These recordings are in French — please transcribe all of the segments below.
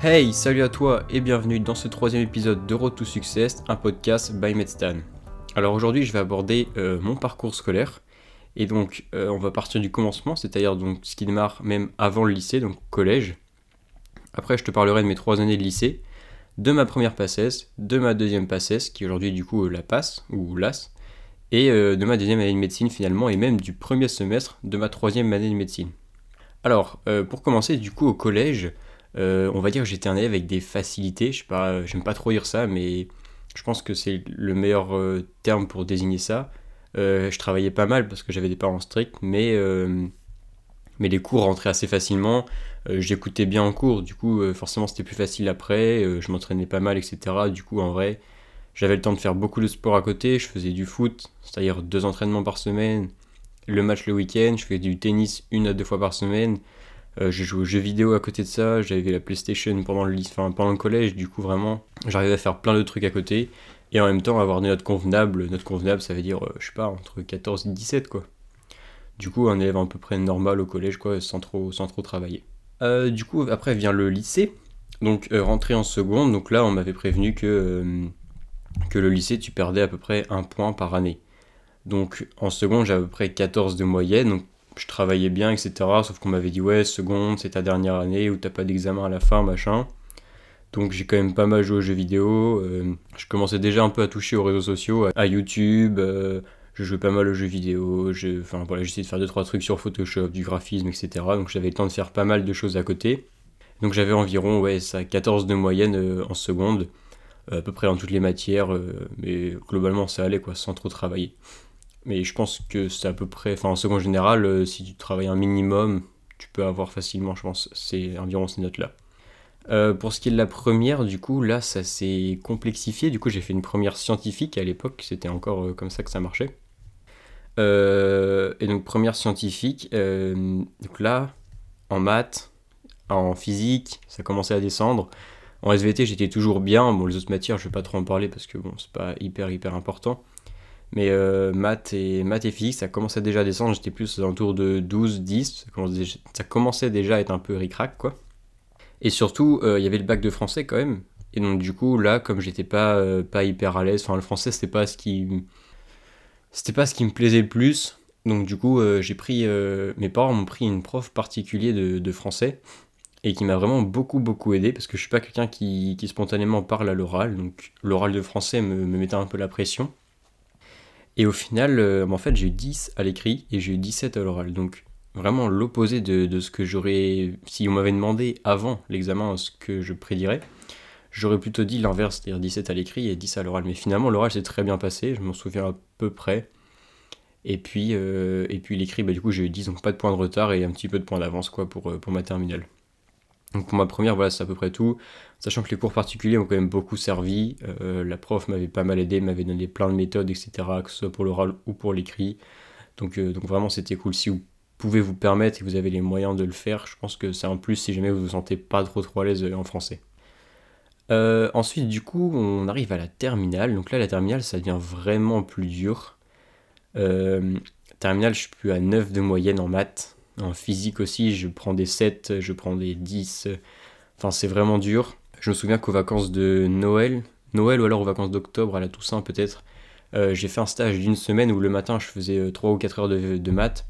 Hey, salut à toi et bienvenue dans ce troisième épisode de Road to Success, un podcast by Medstan. Alors aujourd'hui, je vais aborder euh, mon parcours scolaire et donc euh, on va partir du commencement, c'est-à-dire donc ce qui démarre même avant le lycée, donc collège. Après, je te parlerai de mes trois années de lycée, de ma première passesse, de ma deuxième passesse, qui aujourd'hui du coup la passe ou l'as, et euh, de ma deuxième année de médecine finalement, et même du premier semestre de ma troisième année de médecine. Alors, pour commencer, du coup au collège, euh, on va dire que j'étais un élève avec des facilités. Je sais pas, j'aime pas trop dire ça, mais je pense que c'est le meilleur euh, terme pour désigner ça. Euh, je travaillais pas mal parce que j'avais des parents stricts, mais, mais les cours rentraient assez facilement. J'écoutais bien en cours, du coup, forcément, c'était plus facile après. je m'entraînais pas mal, etc. Du coup, en vrai, j'avais le temps de faire beaucoup de sport à côté. Je faisais du foot, c'est-à-dire deux entraînements par semaine, le match le week-end. Je faisais du tennis une à deux fois par semaine. Euh, j'ai joué aux jeux vidéo à côté de ça, j'avais la PlayStation pendant le, enfin, pendant le collège, du coup vraiment j'arrivais à faire plein de trucs à côté et en même temps avoir des notes convenables. Notes convenables ça veut dire, euh, je sais pas, entre 14 et 17 quoi. Du coup un élève à peu près normal au collège quoi, sans trop, sans trop travailler. Euh, du coup après vient le lycée, donc rentrer en seconde, donc là on m'avait prévenu que, que le lycée tu perdais à peu près un point par année. Donc en seconde j'ai à peu près 14 de moyenne, donc je travaillais bien, etc. Sauf qu'on m'avait dit, ouais, seconde, c'est ta dernière année où t'as pas d'examen à la fin, machin. Donc j'ai quand même pas mal joué aux jeux vidéo. Euh, je commençais déjà un peu à toucher aux réseaux sociaux, à YouTube. Euh, je jouais pas mal aux jeux vidéo. Enfin voilà, j'essayais de faire 2-3 trucs sur Photoshop, du graphisme, etc. Donc j'avais le temps de faire pas mal de choses à côté. Donc j'avais environ ouais, ça, 14 de moyenne euh, en seconde, à peu près dans toutes les matières. mais globalement ça allait quoi, sans trop travailler. Mais je pense que c'est à peu près, enfin en second général, euh, si tu travailles un minimum, tu peux avoir facilement, je pense, c'est environ ces notes-là. Euh, pour ce qui est de la première, du coup, là, ça s'est complexifié. Du coup, j'ai fait une première scientifique à l'époque, c'était encore euh, comme ça que ça marchait. et donc, première scientifique, donc là, en maths, en physique, ça commençait à descendre. En SVT, j'étais toujours bien. Bon, les autres matières, je vais pas trop en parler parce que bon, c'est pas hyper hyper important. Mais euh, maths, et, maths et physique, ça commençait déjà à descendre. J'étais plus autour de 12, 10. Ça commençait, déjà à être un peu ric-rac, quoi. Et surtout, euh, il y avait le bac de français quand même. Et donc, du coup, là, comme j'étais pas, euh, pas hyper à l'aise, enfin, le français, c'était pas ce qui. C'était pas ce qui me plaisait le plus. Donc, du coup, j'ai pris. mes parents m'ont pris une prof particulière de, de, français. Et qui m'a vraiment beaucoup, beaucoup aidé. Parce que je suis pas quelqu'un qui, qui spontanément parle à l'oral. Donc, l'oral de français me, me mettait un peu la pression. Et au final, euh, en fait, j'ai eu 10 à l'écrit et j'ai eu 17 à l'oral. Donc, vraiment l'opposé de, ce que j'aurais. Si on m'avait demandé avant l'examen ce que je prédirais, j'aurais plutôt dit l'inverse, c'est-à-dire 17 à l'écrit et 10 à l'oral. Mais finalement, l'oral s'est très bien passé, je m'en souviens à peu près. Et puis, euh, puis l'écrit, bah, du coup, j'ai eu 10, donc pas de point de retard et un petit peu de point d'avance quoi, pour, euh, pour ma terminale. Donc pour ma première, voilà, c'est à peu près tout. Sachant que les cours particuliers ont quand même beaucoup servi. Euh, la prof m'avait pas mal aidé, m'avait donné plein de méthodes, etc., que ce soit pour l'oral ou pour l'écrit. Donc, euh, donc vraiment, c'était cool. Si vous pouvez vous permettre et que vous avez les moyens de le faire, je pense que c'est un plus si jamais vous vous sentez pas trop trop à l'aise euh, en français. ensuite, du coup, on arrive à la terminale. Donc là, la terminale, ça devient vraiment plus dur. terminale, je suis plus à 9 de moyenne en maths. En physique aussi, je prends des 7, je prends des 10. Enfin, c'est vraiment dur. Je me souviens qu'aux vacances de Noël, Noël ou alors aux vacances d'octobre, à la Toussaint peut-être, euh, j'ai fait un stage d'une semaine où le matin je faisais 3 euh, ou 4 heures de, maths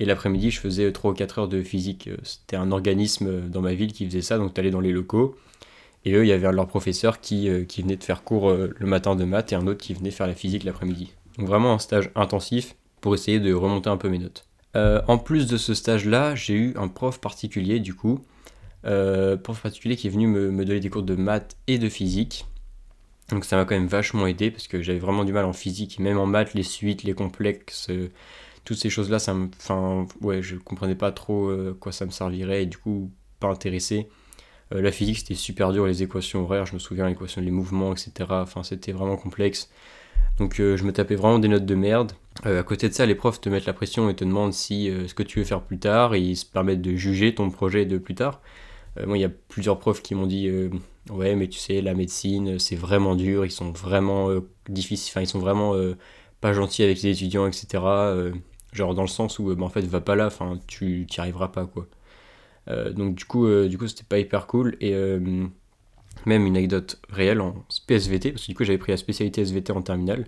et l'après-midi je faisais 3 ou 4 heures de physique. Euh, c'était un organisme dans ma ville qui faisait ça, donc tu allais dans les locaux et eux il y avait leurs professeurs qui, qui venait de faire cours le matin de maths et un autre qui venait faire la physique l'après-midi. Donc vraiment un stage intensif pour essayer de remonter un peu mes notes. En plus de ce stage-là, j'ai eu un prof particulier du coup euh, prof particulier qui est venu me, donner des cours de maths et de physique. Donc ça m'a quand même vachement aidé parce que j'avais vraiment du mal en physique, même en maths, les suites, les complexes, euh, toutes ces choses-là, ça me, enfin, ouais, je comprenais pas trop euh, quoi ça me servirait et du coup pas intéressé. la physique c'était super dur, les équations horaires, je me souviens, l'équation des mouvements, etc. Enfin c'était vraiment complexe. Donc je me tapais vraiment des notes de merde. À côté de ça, les profs te mettent la pression et te demandent si ce que tu veux faire plus tard ils se permettent de juger ton projet de plus tard. Euh, moi, il y a plusieurs profs qui m'ont dit euh, Ouais, mais tu sais, la médecine, c'est vraiment dur, ils sont vraiment euh, difficiles, enfin, ils sont vraiment pas gentils avec les étudiants, etc. genre, dans le sens où, bah, en fait, va pas là, enfin, tu n'y arriveras pas, quoi. donc du coup, du coup c'était pas hyper cool. Et même une anecdote réelle en PSVT, parce que du coup j'avais pris la spécialité SVT en terminale.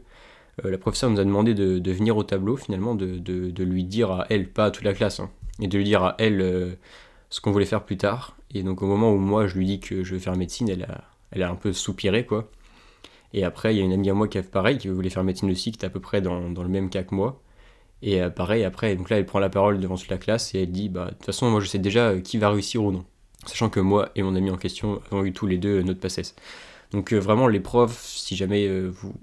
La professeure nous a demandé de, venir au tableau finalement, de, lui dire à elle, pas à toute la classe, hein, et de lui dire à elle ce qu'on voulait faire plus tard. Et donc au moment où moi je lui dis que je veux faire médecine, elle a, un peu soupiré quoi. Et après, il y a une amie à moi qui a fait pareil, qui voulait faire médecine aussi, qui était à peu près dans, le même cas que moi. Et euh, pareil, après, donc là, elle prend la parole devant toute la classe et elle dit Bah, de toute façon, moi, je sais déjà euh, qui va réussir ou non. Sachant que moi et mon ami en question avons eu tous les deux notre passesse. Donc, euh, vraiment, les profs, si jamais vous,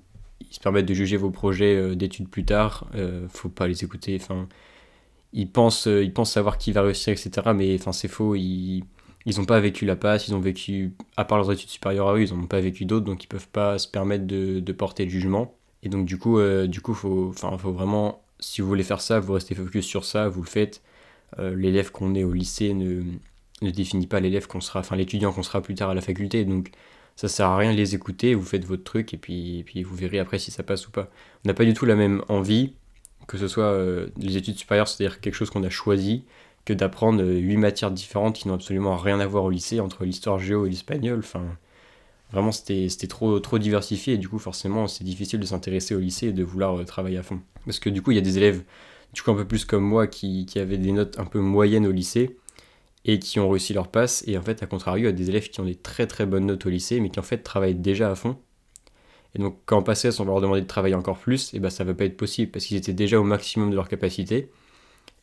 ils se permettent de juger vos projets d'études plus tard, faut pas les écouter. Enfin, ils pensent, ils pensent savoir qui va réussir, etc. Mais enfin, c'est faux. Ils n'ont pas vécu la passe, ils ont vécu, à part leurs études supérieures à eux, ils n'ont pas vécu d'autres, donc ils peuvent pas se permettre de, porter le jugement. Et donc du coup, euh, du coup, faut, faut vraiment, si vous voulez faire ça, vous restez focus sur ça, vous le faites. Euh, l'élève qu'on est au lycée ne, ne définit pas l'élève qu'on sera, enfin l'étudiant qu'on sera plus tard à la faculté, donc ça sert à rien de les écouter, vous faites votre truc et puis, puis vous verrez après si ça passe ou pas. On n'a pas du tout la même envie, que ce soit euh, les études supérieures, c'est-à-dire quelque chose qu'on a choisi, que d'apprendre huit matières différentes qui n'ont absolument rien à voir au lycée entre l'histoire géo et l'espagnol. Enfin, vraiment, c'était trop, trop diversifié et du coup, forcément, c'est difficile de s'intéresser au lycée et de vouloir euh, travailler à fond. Parce que du coup, il y a des élèves, du coup, un peu plus comme moi, qui, qui, avaient des notes un peu moyennes au lycée et qui ont réussi leur passe. Et en fait, à contrario, y a des élèves qui ont des très très bonnes notes au lycée, mais qui en fait travaillent déjà à fond. Et donc, quand on passait, on va leur demander de travailler encore plus, et ben ça va pas être possible parce qu'ils étaient déjà au maximum de leur capacité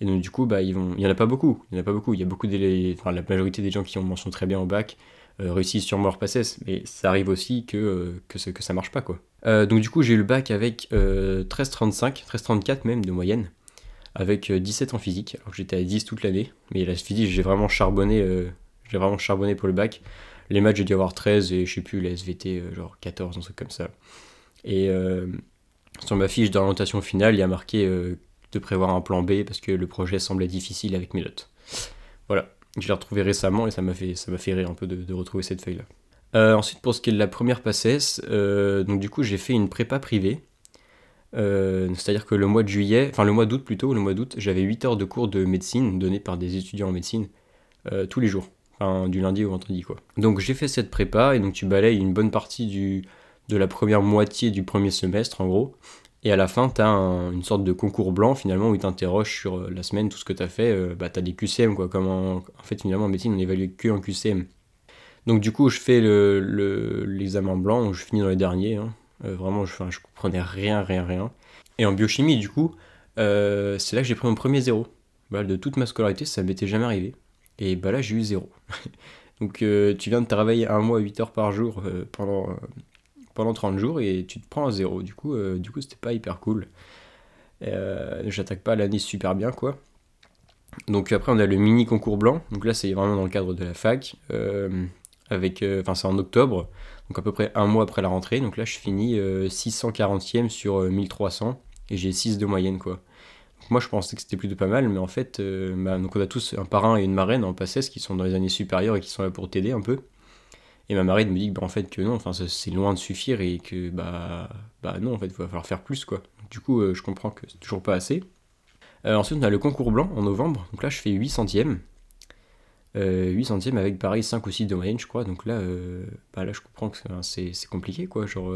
et donc du coup, bah, ils vont... il n'y en a pas beaucoup. Il y en a pas beaucoup. Il y a beaucoup enfin, la majorité des gens qui ont mention très bien au bac euh, réussissent sur leur passes, mais ça arrive aussi que, euh, que, ça, que ça marche pas quoi. Euh, donc du coup, j'ai eu le bac avec 13,35, 13,34 même de moyenne, avec 17 en physique. Alors j'étais à 10 toute l'année, mais la physique, j'ai vraiment charbonné, j'ai vraiment charbonné pour le bac. Les maths, j'ai dû avoir 13 et je sais plus, la SVT, genre 14, un truc comme ça. Et sur ma fiche d'orientation finale, il y a marqué de prévoir un plan B parce que le projet semblait difficile avec mes notes. Voilà, je l'ai retrouvé récemment et ça m'a fait, fait rire un peu de, retrouver cette feuille-là. Euh, ensuite, pour ce qui est de la première passesse, euh, donc du coup, j'ai fait une prépa privée. Euh, c'est-à-dire que le mois de juillet, enfin le mois d'août plutôt, le mois d'août, j'avais 8 heures de cours de médecine donnés par des étudiants en médecine tous les jours, du lundi au vendredi quoi. Donc j'ai fait cette prépa et donc tu balayes une bonne partie du, de la première moitié du premier semestre en gros. Et à la fin, tu as une sorte de concours blanc finalement où ils t'interrogent sur euh, la semaine, tout ce que tu as fait. Euh, bah, tu des QCM, quoi. En fait, finalement, en médecine, on évalue que en QCM. Donc, du coup, je fais l'examen le, blanc, je finis dans les derniers. Hein. Euh, vraiment, je, je comprenais rien, rien, rien. Et en biochimie, du coup, c'est là que j'ai pris mon premier zéro. Bah, de toute ma scolarité, ça m'était jamais arrivé. Et bah là, j'ai eu zéro. Donc, tu viens de travailler un mois, 8 heures par jour pendant pendant 30 jours et tu te prends à zéro. Du coup, euh, du coup c'était pas hyper cool. Euh, j'attaque pas l'année super bien, quoi. Donc après, on a le mini concours blanc. Donc là, c'est vraiment dans le cadre de la fac. Euh, avec, enfin, c'est en octobre, donc à peu près un mois après la rentrée. Donc là, je finis 640e sur 1300 et j'ai 6 de moyenne, quoi. moi, je pensais que c'était plutôt pas mal, mais en fait, bah, donc on a tous un parrain et une marraine en passesse qui sont dans les années supérieures et qui sont là pour t'aider un peu. Et ma marraine me dit que, bah, en fait que non, enfin c'est loin de suffire et que bah, bah non en fait il va falloir faire plus quoi. Du coup euh, je comprends que c'est toujours pas assez. Euh, ensuite on a le concours blanc en novembre, donc là je fais 8 centièmes. 8 euh, centièmes avec pareil 5 ou 6 de moyenne je crois, donc là, bah, là je comprends que c'est compliqué quoi, genre,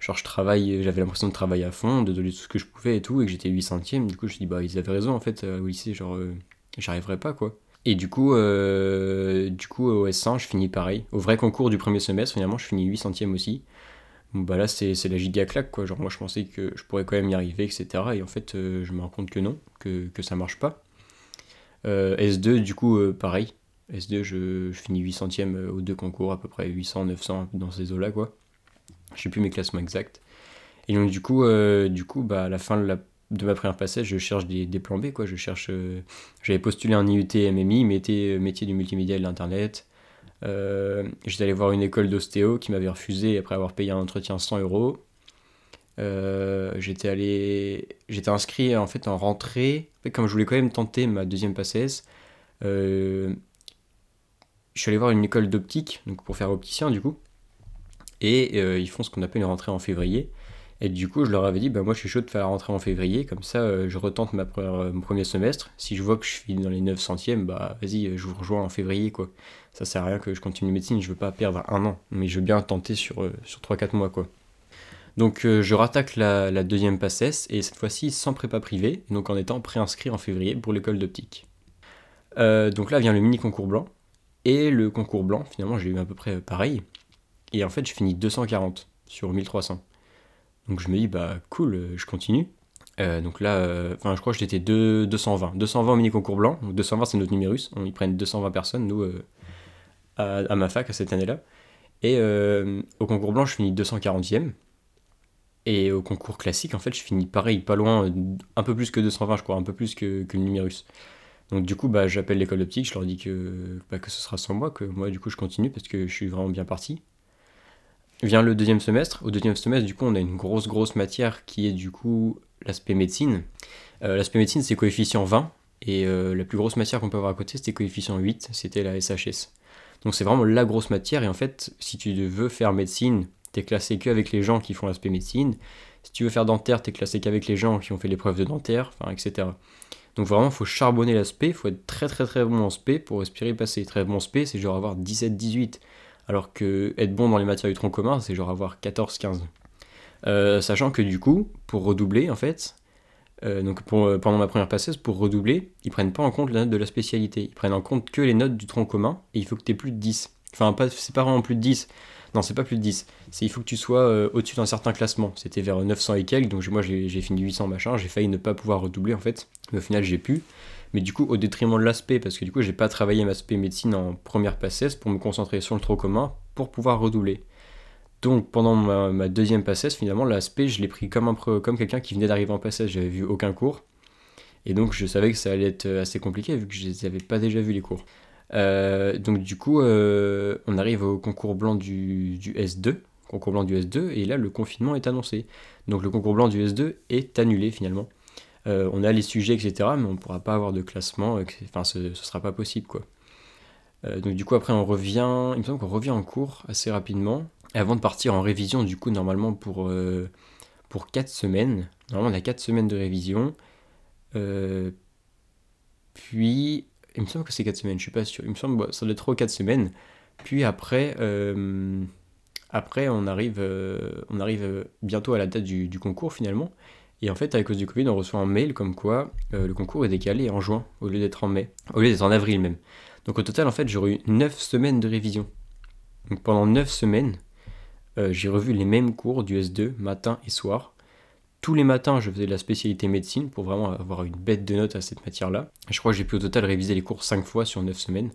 genre je travaille, j'avais l'impression de travailler à fond, de donner tout ce que je pouvais et tout, et que j'étais 8 centièmes, du coup je dis bah ils avaient raison en fait au lycée, genre j'arriverais pas quoi. Et du coup, euh, du coup, au S1, je finis pareil. Au vrai concours du premier semestre, finalement, je finis 8 centièmes aussi. Bah là, c'est la giga claque, quoi. Genre, moi, je pensais que je pourrais quand même y arriver, etc. Et en fait, euh, je me rends compte que non, que, que ça marche pas. Euh, S2, du coup, pareil. S2, je, finis 8 centièmes aux deux concours, à peu près 800, 900, dans ces eaux-là, quoi. Je sais plus mes classements exacts. Et donc, du coup, du coup bah, à la fin de ma première passage, je cherche des, plans B, quoi. Je cherche. Euh, j'avais postulé un IUT MMI, métier, métier du multimédia et de l'internet. Euh, allé voir une école d'ostéo qui m'avait refusé après avoir payé un entretien 100 euros. Euh, j'étais allé, j'étais inscrit en fait en rentrée. comme je voulais quand même tenter ma deuxième passesse, je suis allé voir une école d'optique, donc pour faire opticien du coup. Et ils font ce qu'on appelle une rentrée en février. Et du coup, je leur avais dit, bah moi je suis chaud de faire la rentrée en février, comme ça euh, je retente ma première, mon premier semestre. Si je vois que je suis dans les 9 centièmes, bah vas-y, je vous rejoins en février quoi. Ça sert à rien que je continue médecine, je veux pas perdre un an, mais je veux bien tenter sur, sur 3-4 mois quoi. Donc je rattaque la, deuxième passesse, et cette fois-ci sans prépa privée, donc en étant préinscrit en février pour l'école d'optique. donc là vient le mini concours blanc, et le concours blanc, finalement j'ai eu à peu près pareil, et en fait je finis 240 sur 1300. Donc je me dis, bah cool, euh, je continue. Euh, donc là, euh, enfin je crois que j'étais 220. 220 au mini concours blanc. Donc 220 c'est notre numérus. On y prennent 220 personnes, nous, à, ma fac, à cette année-là. Et au concours blanc, je finis 240e. Et au concours classique, en fait, je finis pareil, pas loin, un peu plus que 220, je crois, un peu plus que, que le numérus. Donc du coup, bah, j'appelle l'école d'optique, je leur dis que, bah, que ce sera sans moi, que moi, du coup, je continue parce que je suis vraiment bien parti. Vient le deuxième semestre. Au deuxième semestre, du coup, on a une grosse, grosse matière qui est du coup l'aspect médecine. Euh, l'aspect médecine, c'est coefficient 20. Et euh, la plus grosse matière qu'on peut avoir à côté, c'était coefficient 8. C'était la SHS. Donc c'est vraiment la grosse matière. Et en fait, si tu veux faire médecine, t'es classé qu'avec les gens qui font l'aspect médecine. Si tu veux faire dentaire, t'es classé qu'avec les gens qui ont fait l'épreuve de dentaire, enfin, etc. Donc vraiment, faut charbonner l'aspect, faut être très très très bon en spé pour respirer passer. Très bon en c'est genre avoir 17-18 alors que être bon dans les matières du tronc commun, c'est genre avoir 14-15. Euh, sachant que du coup, pour redoubler, en fait, euh, donc euh, pendant ma première passeuse, pour redoubler, ils prennent pas en compte la note de la spécialité. Ils prennent en compte que les notes du tronc commun, et il faut que tu plus de 10. Enfin, pas, c'est pas vraiment plus de 10. Non, c'est pas plus de 10. C'est il faut que tu sois au-dessus d'un certain classement. C'était vers 900 et quelques, donc moi j'ai fini 800 machin. J'ai failli ne pas pouvoir redoubler en fait, mais au final j'ai pu mais du coup au détriment de l'aspect, parce que du coup j'ai pas travaillé l'aspect médecine en première passesse pour me concentrer sur le trop commun pour pouvoir redoubler. Donc pendant ma, deuxième passesse, finalement, l'aspect, je l'ai pris comme, comme quelqu'un qui venait d'arriver en passesse, j'avais vu aucun cours. Et donc je savais que ça allait être assez compliqué vu que je n'avais pas déjà vu les cours. Euh, donc du coup, euh, on arrive au concours blanc du, du, S2, concours blanc du S2, et là le confinement est annoncé. Donc le concours blanc du S2 est annulé finalement. Euh, on a les sujets, etc., mais on ne pourra pas avoir de classement, enfin ce ne sera pas possible quoi. Donc du coup après on revient, il me semble qu'on revient en cours assez rapidement, avant de partir en révision du coup normalement pour, pour 4 semaines, normalement on a 4 semaines de révision, puis il me semble que c'est 4 semaines, je suis pas sûr, il me semble que ça doit être 3 4 semaines, puis après, après on arrive, on arrive bientôt à la date du concours finalement, et en fait, à cause du Covid, on reçoit un mail comme quoi euh, le concours est décalé en juin au lieu d'être en mai, au lieu d'être en avril même. Donc au total, en fait, j'aurais eu 9 semaines de révision. Donc pendant 9 semaines, euh, j'ai revu les mêmes cours du S2, matin et soir. Tous les matins, je faisais de la spécialité médecine pour vraiment avoir une bête de notes à cette matière-là. Je crois que j'ai pu au total réviser les cours 5 fois sur 9 semaines.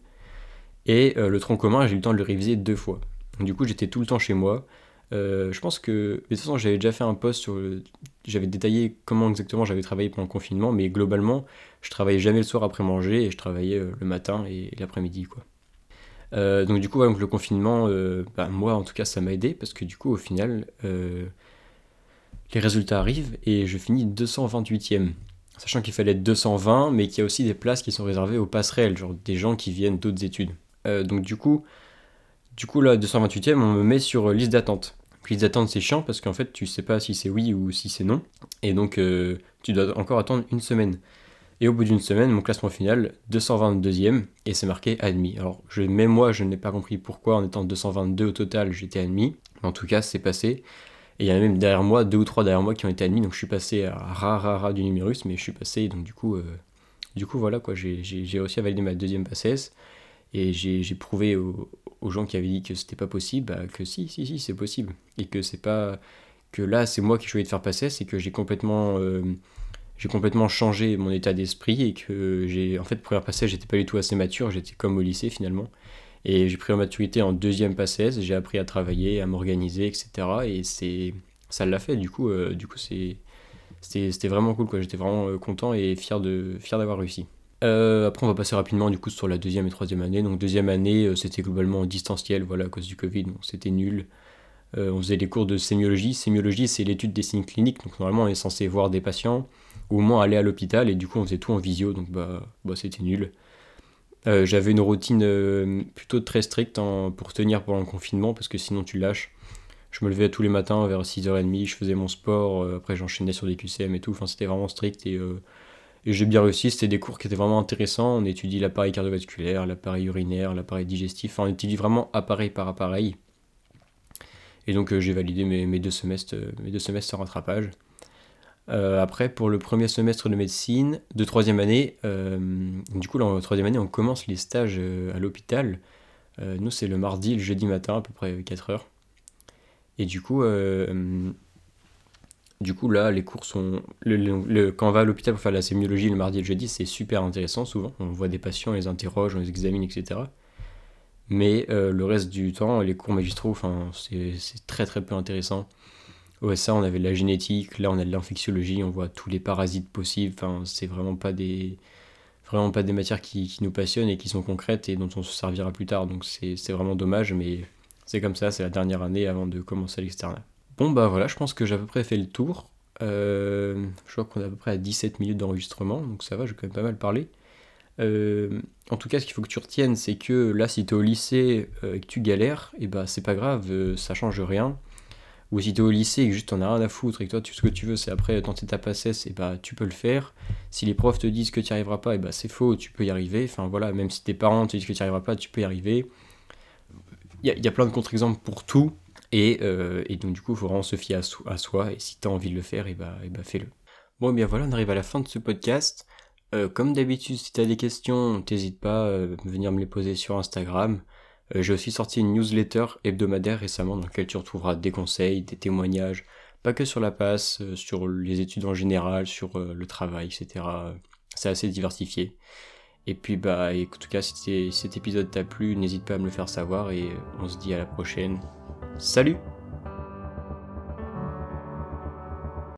Et euh, le tronc commun, j'ai eu le temps de le réviser deux fois. Du coup, j'étais tout le temps chez moi. Euh, je pense que, de toute façon, j'avais déjà fait un post sur. J'avais détaillé comment exactement j'avais travaillé pendant le confinement, mais globalement, je travaillais jamais le soir après manger et je travaillais euh, le matin et, l'après-midi, quoi. Donc du coup, le confinement, bah, moi en tout cas, ça m'a aidé parce que du coup, au final, les résultats arrivent et je finis 228e. Sachant qu'il fallait être 220, mais qu'il y a aussi des places qui sont réservées aux passerelles, genre des gens qui viennent d'autres études. donc du coup, du coup là, 228e, on me met sur liste d'attente. Liste d'attente, c'est chiant parce qu'en fait, tu sais pas si c'est oui ou si c'est non. Et donc, euh, tu dois encore attendre une semaine. Et au bout d'une semaine, mon classement final, 222e, et c'est marqué admis. Alors, je, même moi, je n'ai pas compris pourquoi, en étant 222 au total, j'étais admis. Mais en tout cas, c'est passé. Et il y en a même derrière moi, deux ou trois derrière moi qui ont été admis, donc je suis passé à rare rare du numérus, mais je suis passé, donc du coup, euh, du coup voilà quoi, j'ai réussi à valider ma deuxième passesse. Et j'ai prouvé aux, gens qui avaient dit que c'était pas possible bah, que si, si, si, c'est possible. Et que c'est pas. que là, c'est moi qui choisis de faire passer, c'est que j'ai complètement. Euh, j'ai complètement changé mon état d'esprit et que j'ai. En fait, première passage, j'étais pas du tout assez mature, j'étais comme au lycée finalement. Et j'ai pris en maturité en deuxième passage, j'ai appris à travailler, à m'organiser, etc. Et ça l'a fait, du coup, euh. C'était vraiment cool. J'étais vraiment euh, content et fier d'avoir fier réussi. Euh, après, on va passer rapidement du coup sur la deuxième et troisième année. Donc deuxième année, c'était globalement en distanciel, voilà, à cause du Covid, donc c'était nul. On faisait les cours de sémiologie. Sémiologie, c'est l'étude des signes cliniques, donc normalement on est censé voir des patients, ou au moins aller à l'hôpital, et du coup on faisait tout en visio, donc bah, bah c'était nul. J'avais une routine plutôt très stricte pour tenir pendant le confinement, parce que sinon tu lâches. Je me levais tous les matins vers 6h30, je faisais mon sport, euh, après j'enchaînais sur des QCM et tout, enfin c'était vraiment strict et, euh, et j'ai bien réussi, c'était des cours qui étaient vraiment intéressants, on étudie l'appareil cardiovasculaire, l'appareil urinaire, l'appareil digestif, enfin on étudie vraiment appareil par appareil. Et donc j'ai validé mes, mes, deux semestres, mes deux semestres en rattrapage. Euh, après, pour le premier semestre de médecine de troisième année, euh, du coup, en troisième année, on commence les stages euh, à l'hôpital. nous, c'est le mardi, le jeudi matin, à peu près 4 heures. Et du coup, du coup là, les cours sont. Quand on va à l'hôpital pour faire la sémiologie le mardi et le jeudi, c'est super intéressant souvent. On voit des patients, on les interroge, on les examine, etc. Mais le reste du temps, les cours magistraux, c'est très très peu intéressant. Ouais, ça, on avait de la génétique, là on a de l'infectiologie, on voit tous les parasites possibles, enfin, c'est vraiment pas des matières qui, nous passionnent et qui sont concrètes et dont on se servira plus tard, donc c'est vraiment dommage, mais c'est comme ça, c'est la dernière année avant de commencer l'externat. Bon bah voilà, je pense que j'ai à peu près fait le tour. Euh, je crois qu'on est à peu près à 17 minutes d'enregistrement, donc ça va, j'ai quand même pas mal parlé. Euh, en tout cas, ce qu'il faut que tu retiennes, c'est que là, si tu es au lycée euh, et que tu galères, et eh bah c'est pas grave, ça change rien. Ou si t'es au lycée et que juste t'en as rien à foutre et que toi, ce que tu veux, c'est après tenter ta passesse, et bah tu peux le faire. Si les profs te disent que tu arriveras pas, et bah c'est faux, tu peux y arriver. Enfin voilà, même si tes parents te disent que tu arriveras pas, tu peux y arriver. Il y, a plein de contre-exemples pour tout. Euh, et, donc du coup, il faut vraiment se fier à, soi. Et si t'as envie de le faire, et bah, et bah fais-le. Bon, bien voilà, on arrive à la fin de ce podcast. Euh, comme d'habitude, si t'as des questions, t'hésites pas à euh, venir me les poser sur Instagram. Euh, j'ai aussi sorti une newsletter hebdomadaire récemment dans laquelle tu retrouveras des conseils, des témoignages, pas que sur la passe, euh, sur les études en général, sur euh, le travail, etc. C'est assez diversifié. Et puis bah en tout cas si cet épisode t'a plu, n'hésite pas à me le faire savoir et on se dit à la prochaine. Salut